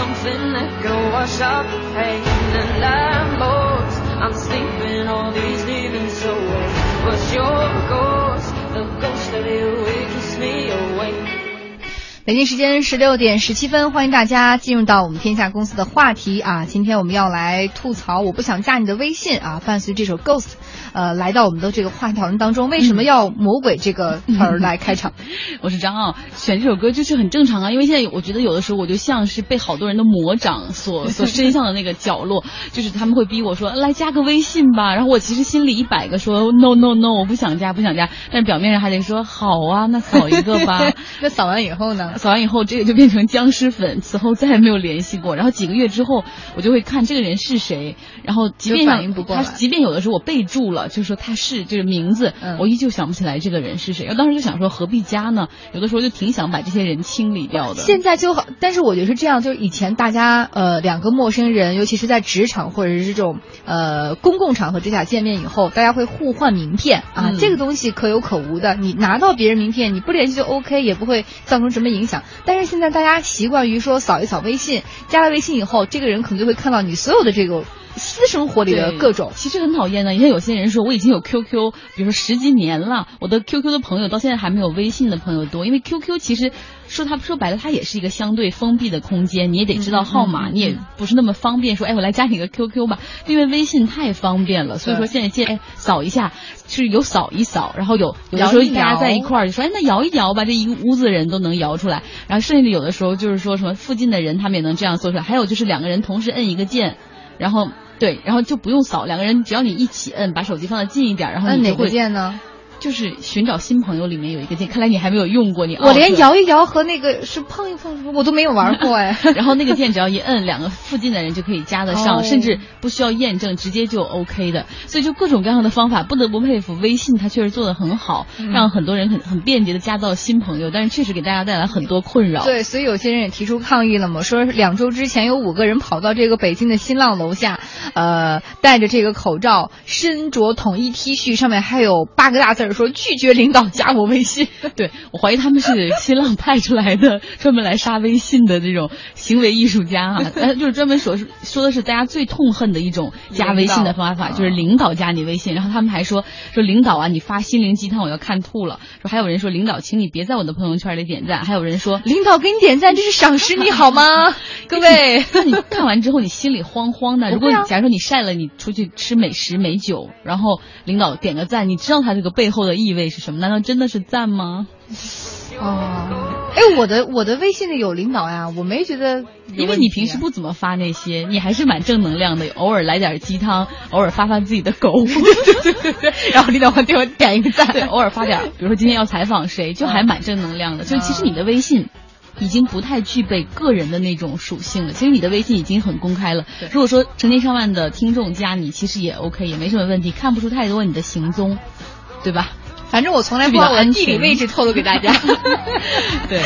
something that can wash out the pain and landlords. I'm sleeping, all these demons away. But your ghost, 北京时间十六点十七分，欢迎大家进入到我们天下公司的话题啊！今天我们要来吐槽，我不想加你的微信啊！伴随这首《Ghost》，呃，来到我们的这个话题讨论当中，为什么要魔鬼这个词儿来开场？我是张傲，选这首歌就是很正常啊，因为现在我觉得有的时候我就像是被好多人的魔掌所 所伸向的那个角落，就是他们会逼我说来加个微信吧，然后我其实心里一百个说 no no no，我不想加不想加，但是表面上还得说好啊，那扫一个吧。那扫完以后呢？扫完以后，这个就变成僵尸粉，此后再也没有联系过。然后几个月之后，我就会看这个人是谁，然后即便反应不过来他即便有的时候我备注了，就是说他是就是名字，嗯我依旧想不起来这个人是谁。然后当时就想说何必加呢？有的时候就挺想把这些人清理掉的。现在就好，但是我觉得是这样，就是以前大家呃两个陌生人，尤其是在职场或者是这种呃公共场合之下见面以后，大家会互换名片啊，嗯这个东西可有可无的。你拿到别人名片，你不联系就 OK，也不会造成什么影响。但是现在大家习惯于说扫一扫微信，加了微信以后，这个人可能就会看到你所有的这个私生活里的各种。其实很讨厌的。你看有些人说我已经有 QQ，比如说十几年了，我的 QQ 的朋友到现在还没有微信的朋友多，因为 QQ 其实说它说白了，它也是一个相对封闭的空间，你也得知道号码，你也不是那么方便说，哎，我来加你个 QQ 吧，因为微信太方便了，所以说现在见哎扫一下是有扫一扫，然后有有的时候大家在一块儿就说，哎，那摇一摇吧，这一屋子人都能摇出来，然后甚至有的时候就是说什么附近的人他们也能这样做出来，还有就是两个人同时摁一个键，然后。对，然后就不用扫，两个人只要你一起摁，把手机放的近一点，然后摁哪个你就会键呢？就是寻找新朋友里面有一个键，看来你还没有用过，你我连摇一摇和那个是碰一碰，我都没有玩过哎。然后那个键只要一摁，两个附近的人就可以加得上，哦甚至不需要验证，直接就 OK 的。所以就各种各样的方法，不得不佩服微信，它确实做得很好，嗯让很多人很很便捷的加到新朋友，但是确实给大家带来很多困扰。对，所以有些人也提出抗议了嘛，说两周之前有五个人跑到这个北京的新浪楼下，呃，戴着这个口罩，身着统一 T 恤，上面还有八个大字儿说拒绝领导加我微信。对我怀疑他们是新浪派出来的，专门来杀微信的这种行为艺术家啊，呃，就是专门说是说的是大家最痛恨的一种加微信的方法，就是领导加你微信，然后他们还说说领导啊，你发心灵鸡汤我要看吐了，说还有人说领导，请你别在我的朋友圈里点赞，还有人说领导给你点赞，这是赏识你好吗？各位，那你看完之后，你心里慌慌的。如果假如说你晒了你出去吃美食美酒，然后领导点个赞，你知道他这个背后的意味是什么？难道真的是赞吗？哦，哎，我的我的微信里有领导呀，我没觉得因为你平时不怎么发那些，你还是蛮正能量的，偶尔来点鸡汤，偶尔发发自己的狗，对对对，然后领导会给我点一个赞，对，偶尔发点，比如说今天要采访谁，就还蛮正能量的。就其实你的微信。已经不太具备个人的那种属性了。其实你的微信已经很公开了。如果说成千上万的听众加你，其实也 OK，也没什么问题，看不出太多你的行踪，对吧？反正我从来不把我的地理位置透露给大家。对，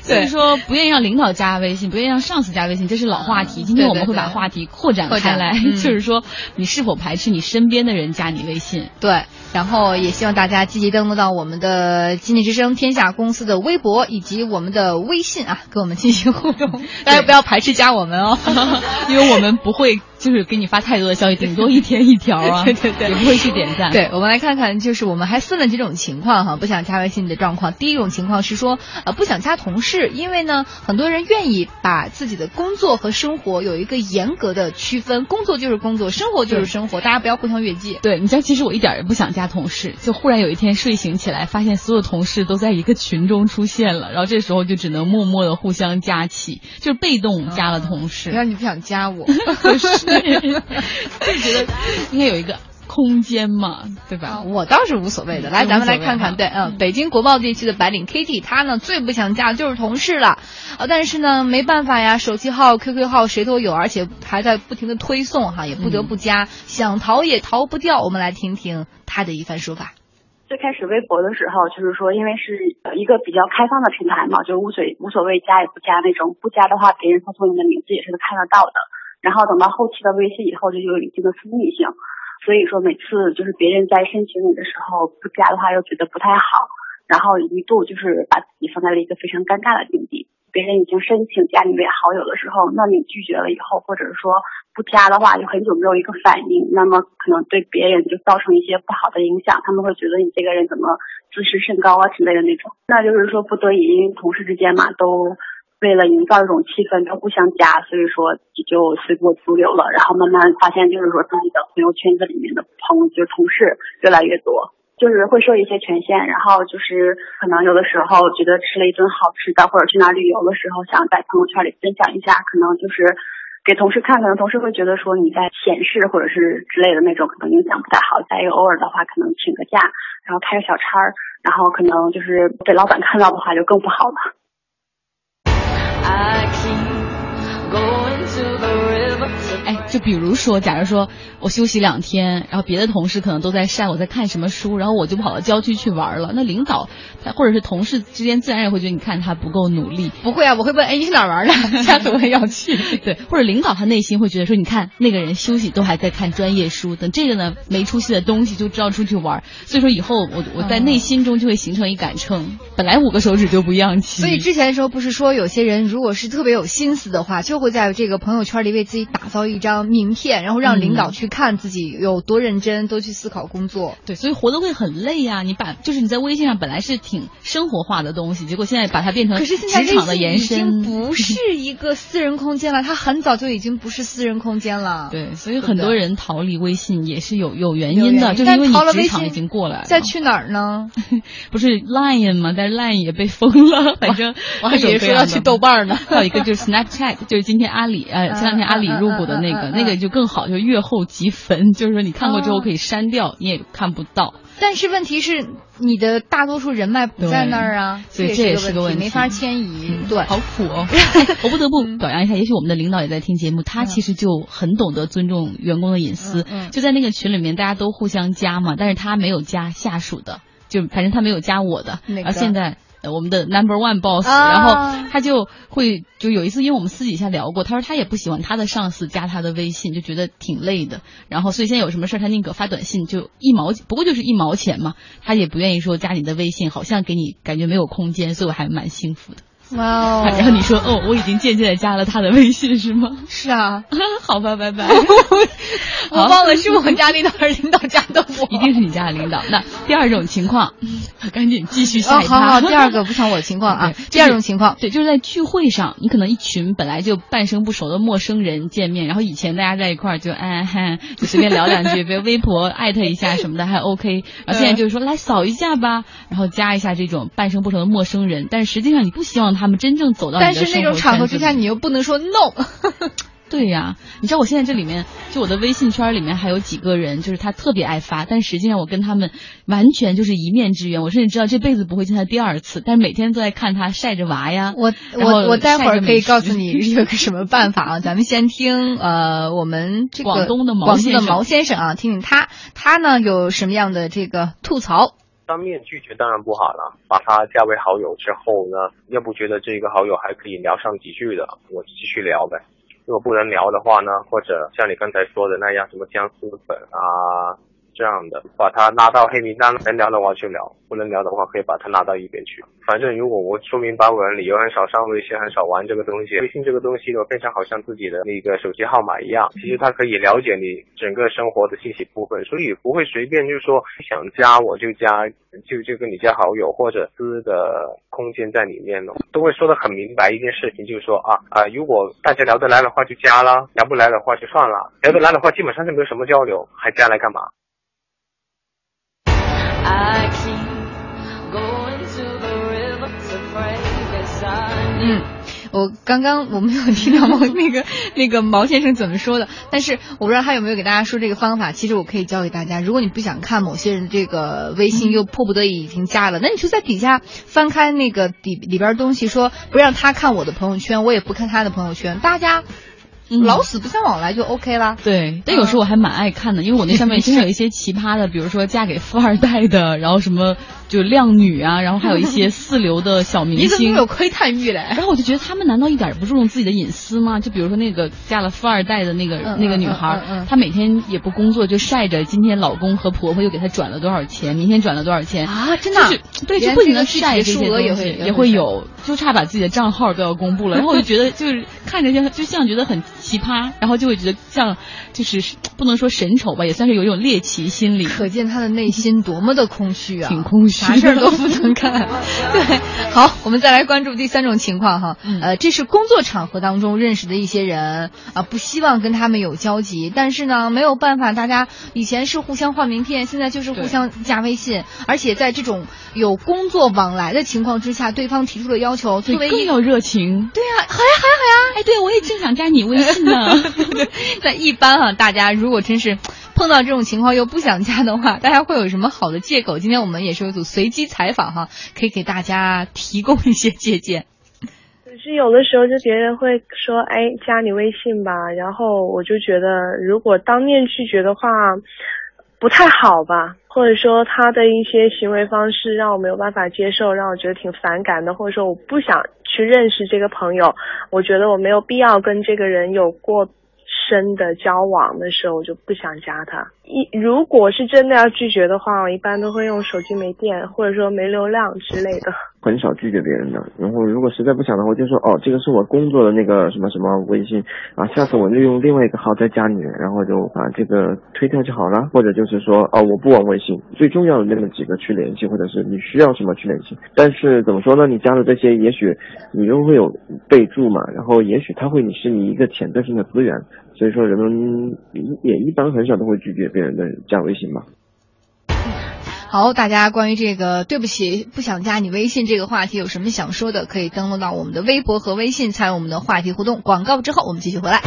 所以说不愿意让领导加微信，不愿意让上司加微信，这是老话题。今天我们会把话题扩展开来，嗯、就是说你是否排斥你身边的人加你微信？对，然后也希望大家积极登录到我们的经济之声天下公司的微博以及我们的微信啊，跟我们进行互动。大家不要排斥加我们哦，因为我们不会就是给你发太多的消息，顶多一天一条啊，对对对，也不会去点赞。对，我们来看看，就是我们还分了几种情况哈，不想加微信的状况。第一种情况是说，呃，不想加同事，因为呢，很多人愿意把自己的工作和生活有一个严格的区分，工作就是工作，生活就是生活，大家不要互相越界。对，你知道，其实我一点也不想加同事，就忽然有一天睡醒起来，发现所有同事都在一个群中出现了，然后这时候就只能默默的互相加起，就是被动加了同事。原来你不想加我，就是就觉得应该有一个。空间嘛，对吧？啊、我倒是无所谓的。来，咱们来看看，对，嗯，北京国贸地区的白领 Kitty，她呢最不想加的就是同事了，啊，但是呢没办法呀，手机号、QQ 号谁都有，而且还在不停的推送哈，也不得不加，嗯、想逃也逃不掉。我们来听听她的一番说法。最开始微博的时候，就是说，因为是一个比较开放的平台嘛，就无所无所谓加也不加那种，不加的话，别人搜索你的名字也是看得到的。然后等到后期的微信以后，就有一定的私密性。所以说每次就是别人在申请你的时候不加的话，又觉得不太好，然后一度就是把自己放在了一个非常尴尬的境地。别人已经申请加你为好友的时候，那你拒绝了以后，或者是说不加的话，就很久没有一个反应，那么可能对别人就造成一些不好的影响，他们会觉得你这个人怎么自视甚高啊之类的那种。那就是说不得已，因为同事之间嘛，都为了营造一种气氛，都互相加，所以说就随波逐流了。然后慢慢发现，就是说自己的朋友圈子里面的朋友就同事越来越多。就是会受一些权限，然后就是可能有的时候觉得吃了一顿好吃的，或者去哪旅游的时候，想在朋友圈里分享一下，可能就是给同事看，可能同事会觉得说你在显示或者是之类的那种，可能影响不太好。再一个偶尔的话，可能请个假，然后开个小差儿，然后可能就是被老板看到的话，就更不好了。aking go 哎，就比如说，假如说我休息两天，然后别的同事可能都在晒我在看什么书，然后我就跑到郊区去玩了。那领导他或者是同事之间，自然也会觉得你看他不够努力。不会啊，我会问，哎，你去哪儿玩呢？下次我也要去。对，或者领导他内心会觉得说，你看那个人休息都还在看专业书，等这个呢没出息的东西就知道出去玩。所以说以后我我在内心中就会形成一杆秤，本来五个手指就不一样齐。所以之前的时候不是说有些人如果是特别有心思的话，就会在这个朋友圈里为自己打造一张名片，然后让领导去看自己有多认真，多去思考工作。对，所以活得会很累呀。你把就是你在微信上本来是挺生活化的东西，结果现在把它变成可是现在职场的延伸，已经不是一个私人空间了。它很早就已经不是私人空间了。对，所以很多人逃离微信也是有有原因的，就是因为你职场已经过来了。再去哪儿呢？不是 Line 吗？但是 Line 也被封了。反正我还以为说要去豆瓣呢。还有一个就是 Snapchat，就是今天阿里呃前两天阿里入股的那个，那个就更好，就阅后即焚，就是说你看过之后可以删掉，你也看不到。但是问题是，你的大多数人脉不在那儿啊，所以这也是个问题，没法迁移。对，好苦哦。我不得不表扬一下，也许我们的领导也在听节目，他其实就很懂得尊重员工的隐私。就在那个群里面，大家都互相加嘛，但是他没有加下属的，就反正他没有加我的。然后现在。我们的 number one boss，然后他就会就有一次，因为我们私底下聊过，他说他也不喜欢他的上司加他的微信，就觉得挺累的。然后所以现在有什么事儿，他宁可发短信，就一毛，不过就是一毛钱嘛，他也不愿意说加你的微信，好像给你感觉没有空间，所以我还蛮幸福的。哇哦！然后你说哦，我已经渐渐的加了他的微信是吗？是啊，好吧，拜拜。我忘了是我家领导还是领导加的我？一定是你家的领导。那第二种情况，赶紧继续下一趴。好好，第二个不像我的情况啊。第二种情况，对，就是在聚会上，你可能一群本来就半生不熟的陌生人见面，然后以前大家在一块儿就哎嗨，就随便聊两句，比如微博艾特一下什么的还 OK。然后现在就是说来扫一下吧，然后加一下这种半生不熟的陌生人，但是实际上你不希望他。他们真正走到，但是那种场合之下，你又不能说 no。对呀，你知道我现在这里面，就我的微信圈里面还有几个人，就是他特别爱发，但实际上我跟他们完全就是一面之缘。我甚至知道这辈子不会见他第二次，但是每天都在看他晒着娃呀。我我我待会儿可以告诉你有个什么办法啊？咱们先听呃，我们这个广东的毛先生，毛先生啊，听听他他呢有什么样的这个吐槽。当面拒绝当然不好了，把他加为好友之后呢，要不觉得这个好友还可以聊上几句的，我继续聊呗。如果不能聊的话呢，或者像你刚才说的那样，什么僵尸粉啊。这样的，把他拉到黑名单，能聊的话就聊，不能聊的话可以把他拉到一边去。反正如果我说明白我的，理由很少上微信，很少玩这个东西。微信这个东西呢，非常好像自己的那个手机号码一样，其实它可以了解你整个生活的信息部分，所以不会随便就是说想加我就加，就就跟你加好友或者私的空间在里面呢，都会说的很明白一件事情，就是说啊啊，如果大家聊得来的话就加了，聊不来的话就算了，聊得来的话基本上就没有什么交流，还加来干嘛？嗯，我刚刚我没有听到毛那个 那个毛先生怎么说的，但是我不知道他有没有给大家说这个方法。其实我可以教给大家，如果你不想看某些人这个微信，又迫不得已已经加了，那你就在底下翻开那个底里边东西，说不让他看我的朋友圈，我也不看他的朋友圈，大家。老死不相往来就 OK 啦。对，但有时候我还蛮爱看的，因为我那上面经常有一些奇葩的，比如说嫁给富二代的，然后什么就靓女啊，然后还有一些四流的小明星，你怎么有窥探欲嘞。然后我就觉得他们难道一点不注重自己的隐私吗？就比如说那个嫁了富二代的那个那个女孩，她每天也不工作，就晒着今天老公和婆婆又给她转了多少钱，明天转了多少钱啊！真的，对，就不停的晒这些东西，也会有，就差把自己的账号都要公布了。然后我就觉得，就是看着就就像觉得很奇葩，然后就会觉得像就是不能说神丑吧，也算是有一种猎奇心理。可见他的内心多么的空虚啊！挺空虚，啥事儿都不能干。对，好，我们再来关注第三种情况哈。呃，这是工作场合当中认识的一些人啊，不希望跟他们有交集，但是呢，没有办法，大家以前是互相换名片，现在就是互相加微信，而且在这种有工作往来的情况之下，对方提出了要求，作为更有热情。对呀，好呀，好呀，好呀。哎，对，我也正想加你微信那。在一般哈，大家如果真是。碰到这种情况又不想加的话，大家会有什么好的借口？今天我们也是有组随机采访哈，可以给大家提供一些借鉴。可是有的时候就别人会说，哎，加你微信吧，然后我就觉得如果当面拒绝的话不太好吧，或者说他的一些行为方式让我没有办法接受，让我觉得挺反感的，或者说我不想去认识这个朋友，我觉得我没有必要跟这个人有过。深的交往的时候，我就不想加他。一如果是真的要拒绝的话，我一般都会用手机没电，或者说没流量之类的。很少拒绝别人的。然后如果实在不想的话，就说哦，这个是我工作的那个什么什么微信啊，下次我就用另外一个号再加你，然后就把这个推掉就好了。或者就是说哦，我不玩微信，最重要的那么几个去联系，或者是你需要什么去联系。但是怎么说呢？你加了这些，也许你又会有备注嘛，然后也许他会你是你一个潜在性的资源。所以说，人们也一般很少都会拒绝别人的加微信吧。好，大家关于这个对不起不想加你微信这个话题有什么想说的，可以登录到我们的微博和微信参与我们的话题互动。广告之后我们继续回来。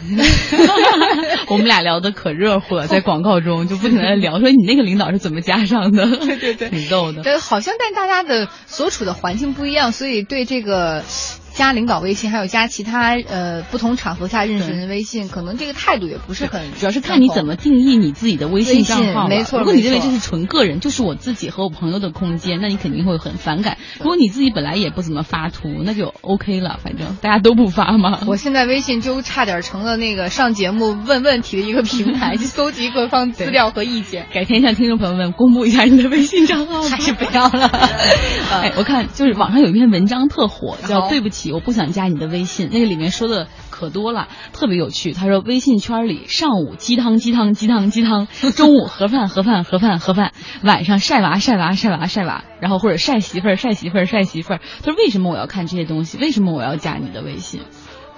我们俩聊的可热乎了，在广告中就不停的聊，说你那个领导是怎么加上的？对对对，挺逗的。对，好像但大家的所处的环境不一样，所以对这个。加领导微信，还有加其他呃不同场合下认识人的微信，可能这个态度也不是很，主要是看你怎么定义你自己的微信账号。没错，如果你认为这是纯个人，就是我自己和我朋友的空间，那你肯定会很反感。如果你自己本来也不怎么发图，那就 OK 了，反正大家都不发嘛。我现在微信就差点成了那个上节目问问题的一个平台，去 搜集各方资料和意见。改天向听众朋友们公布一下你的微信账号，还 是不要了。哎，我看就是网上有一篇文章特火，叫“对不起，我不想加你的”。微信那个里面说的可多了，特别有趣。他说，微信圈里上午鸡汤鸡汤鸡汤鸡汤，中午盒饭盒饭盒饭盒饭，晚上晒娃晒娃晒娃晒娃，然后或者晒媳妇儿晒媳妇儿晒媳妇儿。他说，为什么我要看这些东西？为什么我要加你的微信？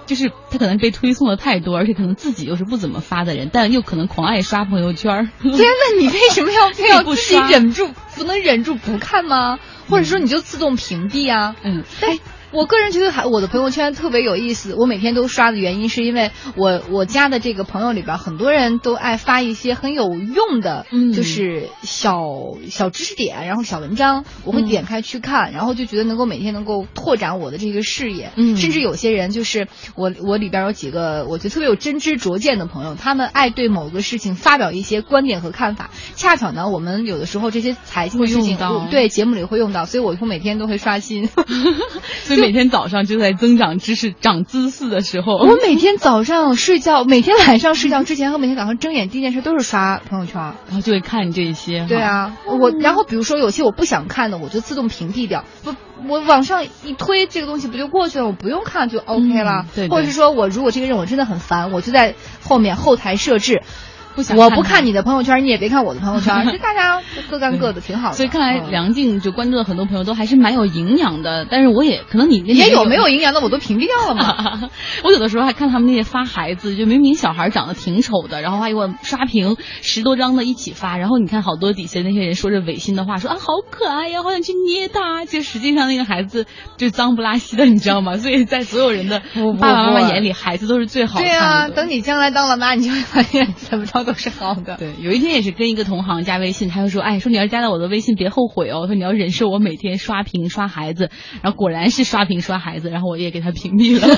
就是他可能被推送的太多，而且可能自己又是不怎么发的人，但又可能狂爱刷朋友圈。天问，你为什么要 非要自己忍住，不能忍住不看吗？或者说你就自动屏蔽啊？嗯，哎。我个人觉得还我的朋友圈特别有意思，我每天都刷的原因是因为我我加的这个朋友里边很多人都爱发一些很有用的，就是小小知识点，然后小文章，我会点开去看，然后就觉得能够每天能够拓展我的这个视野，甚至有些人就是我我里边有几个我觉得特别有真知灼见的朋友，他们爱对某个事情发表一些观点和看法，恰巧呢我们有的时候这些财经的事情对节目里会用到，所以我每天都会刷新。所以。每天早上就在增长知识、长姿势的时候，我每天早上睡觉，每天晚上睡觉之前和每天早上睁眼第一件事都是刷朋友圈，然后就会看这些。对啊，我然后比如说有些我不想看的，我就自动屏蔽掉。不，我往上一推，这个东西不就过去了？我不用看就 OK 了。对，或者是说我如果这个任务真的很烦，我就在后面后台设置。不想我不看你的朋友圈，你也别看我的朋友圈，就大家各干各的，挺好的。所以看来梁静就关注的很多朋友都还是蛮有营养的，但是我也可能你也有没有营养的，我都屏蔽掉了嘛。我有的时候还看他们那些发孩子，就明明小孩长得挺丑的，然后还给我刷屏十多张的一起发，然后你看好多底下那些人说着违心的话，说啊好可爱呀，好想去捏他，就实际上那个孩子就脏不拉稀的，你知道吗？所以在所有人的爸爸妈妈眼里，孩子都是最好看的。对啊，等你将来当了妈，你就会发现怎么着。都是好的。对，有一天也是跟一个同行加微信，他就说，哎，说你要加到我的微信，别后悔哦，说你要忍受我每天刷屏刷孩子，然后果然是刷屏刷孩子，然后我也给他屏蔽了。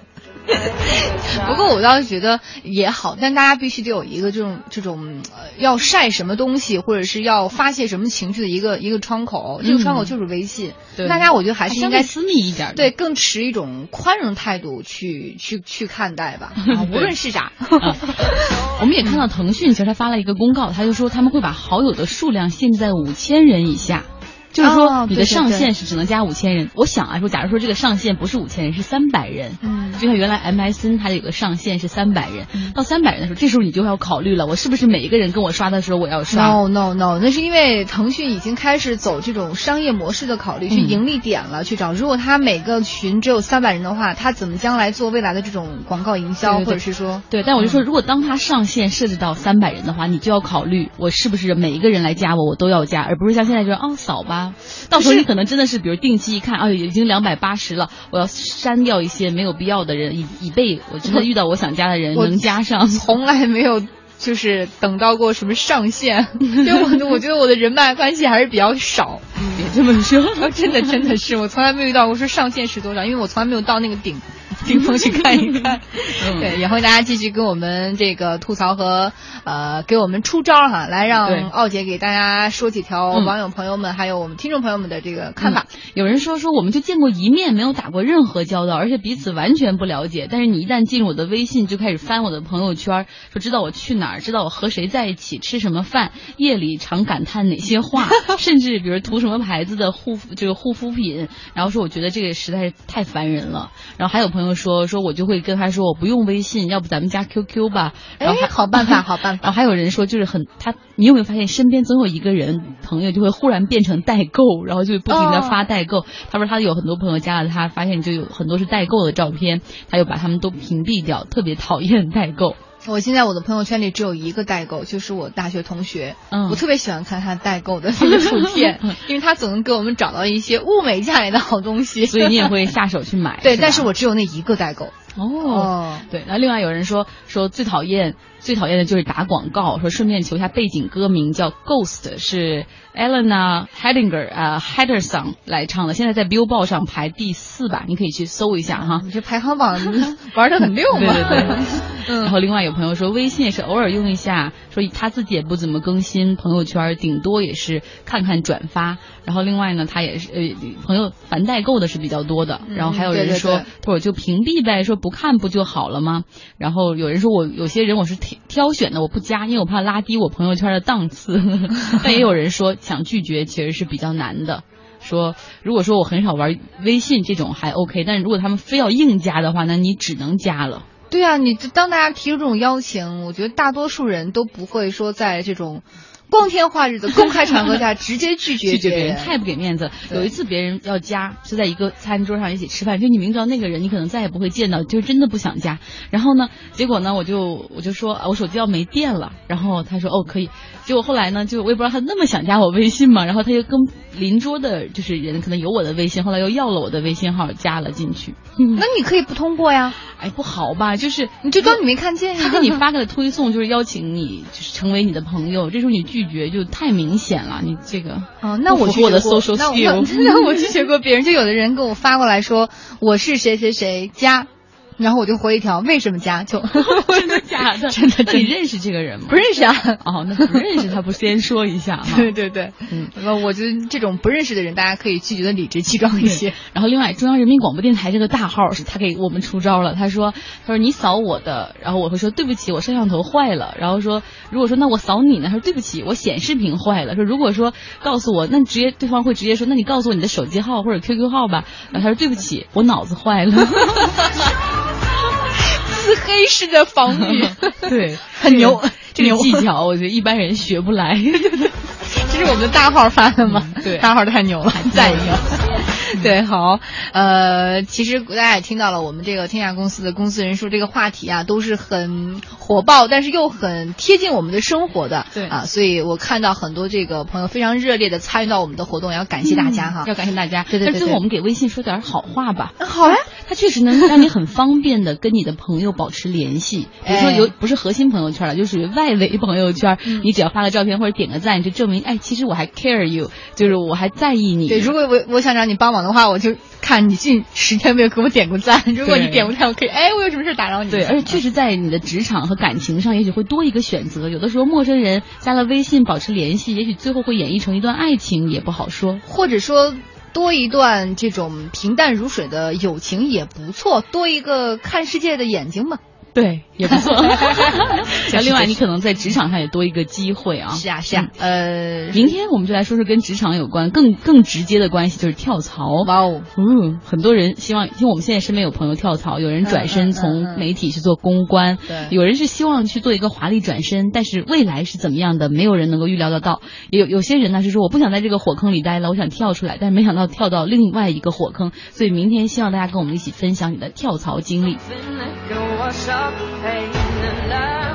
不过我倒是觉得也好，但大家必须得有一个这种这种要晒什么东西，或者是要发泄什么情绪的一个一个窗口。这个窗口就是微信。对，大家我觉得还是应该私密一点，对，更持一种宽容态度去去去看待吧。无论是啥，我们也看到腾讯其实他发了一个公告，他就说他们会把好友的数量限制在五千人以下。就是说，你的上限是只能加五千人。我想啊，说假如说这个上限不是五千人，是三百人，嗯，就像原来 MSN 它有个上限是三百人，到三百人的时候，这时候你就要考虑了，我是不是每一个人跟我刷的时候我要刷？No No No，那是因为腾讯已经开始走这种商业模式的考虑，去盈利点了去找。如果他每个群只有三百人的话，他怎么将来做未来的这种广告营销，或者是说，对？但我就说，如果当他上限设置到三百人的话，你就要考虑，我是不是每一个人来加我，我都要加，而不是像现在就是哦扫吧，到时候。你可能真的是，比如定期一看，啊，已经两百八十了，我要删掉一些没有必要的人，以以备我真的遇到我想加的人能加上。从来没有就是等到过什么上限，就我我觉得我的人脉关系还是比较少。别这么说，真的真的是我从来没有遇到过说上限是多少，因为我从来没有到那个顶。顶峰去看一看，对，也欢迎大家继续跟我们这个吐槽和呃给我们出招哈，来让奥姐给大家说几条网友朋友们还有我们听众朋友们的这个看法。有人说说我们就见过一面，没有打过任何交道，而且彼此完全不了解。但是你一旦进入我的微信，就开始翻我的朋友圈，说知道我去哪儿，知道我和谁在一起，吃什么饭，夜里常感叹哪些话，甚至比如涂什么牌子的护这个护肤品，然后说我觉得这个实在是太烦人了。然后还有朋友。说说，我就会跟他说，我不用微信，要不咱们加 QQ 吧。哎，好办法，好办法。然后还有人说，就是很他，你有没有发现身边总有一个人朋友就会忽然变成代购，然后就不停的发代购。他说他有很多朋友加了他，发现就有很多是代购的照片，他又把他们都屏蔽掉，特别讨厌代购。我现在我的朋友圈里只有一个代购，就是我大学同学。嗯，我特别喜欢看他代购的那个图片，因为他总能给我们找到一些物美价廉的好东西，所以你也会下手去买。对，但是我只有那一个代购。哦，对，那另外有人说说最讨厌最讨厌的就是打广告，说顺便求一下背景歌名叫 Ghost，是 Elena Hedinger 啊 Hederson 来唱的，现在在 Billboard 上排第四吧，你可以去搜一下哈。你这排行榜玩的很溜嘛。对对对。嗯。然后另外有朋友说微信也是偶尔用一下，说他自己也不怎么更新朋友圈，顶多也是看看转发。然后另外呢，他也是呃朋友凡代购的是比较多的。然后还有人说，他说就屏蔽呗，说。不看不就好了吗？然后有人说我有些人我是挑挑选的，我不加，因为我怕拉低我朋友圈的档次。但也有人说想拒绝其实是比较难的。说如果说我很少玩微信这种还 OK，但是如果他们非要硬加的话，那你只能加了。对啊，你当大家提出这种邀请，我觉得大多数人都不会说在这种。光天化日的公开场合下直接拒绝 拒绝别人，太不给面子。有一次别人要加，是在一个餐桌上一起吃饭，就你明知道那个人你可能再也不会见到，就真的不想加。然后呢，结果呢，我就我就说我手机要没电了，然后他说哦可以。结果后来呢，就我也不知道他那么想加我微信嘛，然后他就跟邻桌的就是人可能有我的微信，后来又要了我的微信号加了进去。那你可以不通过呀？哎，不好吧？就是你就当你没看见呀。他给你发个推送，就是邀请你就是成为你的朋友，这时候你拒。拒绝就太明显了，你这个哦，那我我的 social skill，那我拒绝过别人，就有的人给我发过来说我是谁谁谁加。然后我就回一条，为什么加？就 真的假的？真的？你认识这个人吗？不认识啊。哦，那 不认识他不先说一下吗？对对对，嗯，那我觉得这种不认识的人，大家可以拒绝的理直气壮一些。然后另外，中央人民广播电台这个大号是他给我们出招了。他说，他说你扫我的，然后我会说对不起，我摄像头坏了。然后说，如果说那我扫你呢？他说对不起，我显示屏坏了。说如果说告诉我，那直接对方会直接说，那你告诉我你的手机号或者 QQ 号吧。然后他说对不起，我脑子坏了。自黑式的防御，对，很牛。这个 技巧，我觉得一般人学不来。这是我们的大号发的吗？对，大号太牛了，赞一个。对，好，呃，其实大家也听到了，我们这个天下公司的公司人数这个话题啊，都是很火爆，但是又很贴近我们的生活的。对啊，所以我看到很多这个朋友非常热烈的参与到我们的活动，要感谢大家哈，要感谢大家。对对对。最后我们给微信说点好话吧。好呀。它确实能让你很方便的跟你的朋友保持联系。比如说有不是核心朋友圈了，就属于外围朋友圈，你只要发个照片或者点个赞，就证明哎，其实我还 care you，就是我还在意你。对，如果我我想让你帮忙的话，我就看你近十天没有给我点过赞。如果你点过赞，我可以哎，我有什么事打扰你？对，而且确实在你的职场和感情上，也许会多一个选择。有的时候陌生人加了微信保持联系，也许最后会演绎成一段爱情，也不好说。或者说。多一段这种平淡如水的友情也不错，多一个看世界的眼睛嘛。对，也不错。那另外，你可能在职场上也多一个机会啊。是啊，是啊。呃，明天我们就来说说跟职场有关、更更直接的关系，就是跳槽。哇哦，嗯，很多人希望，因为我们现在身边有朋友跳槽，有人转身从媒体去做公关，对，有人是希望去做一个华丽转身，但是未来是怎么样的，没有人能够预料得到。也有有些人呢是说，我不想在这个火坑里待了，我想跳出来，但是没想到跳到另外一个火坑。所以明天希望大家跟我们一起分享你的跳槽经历。pain and love.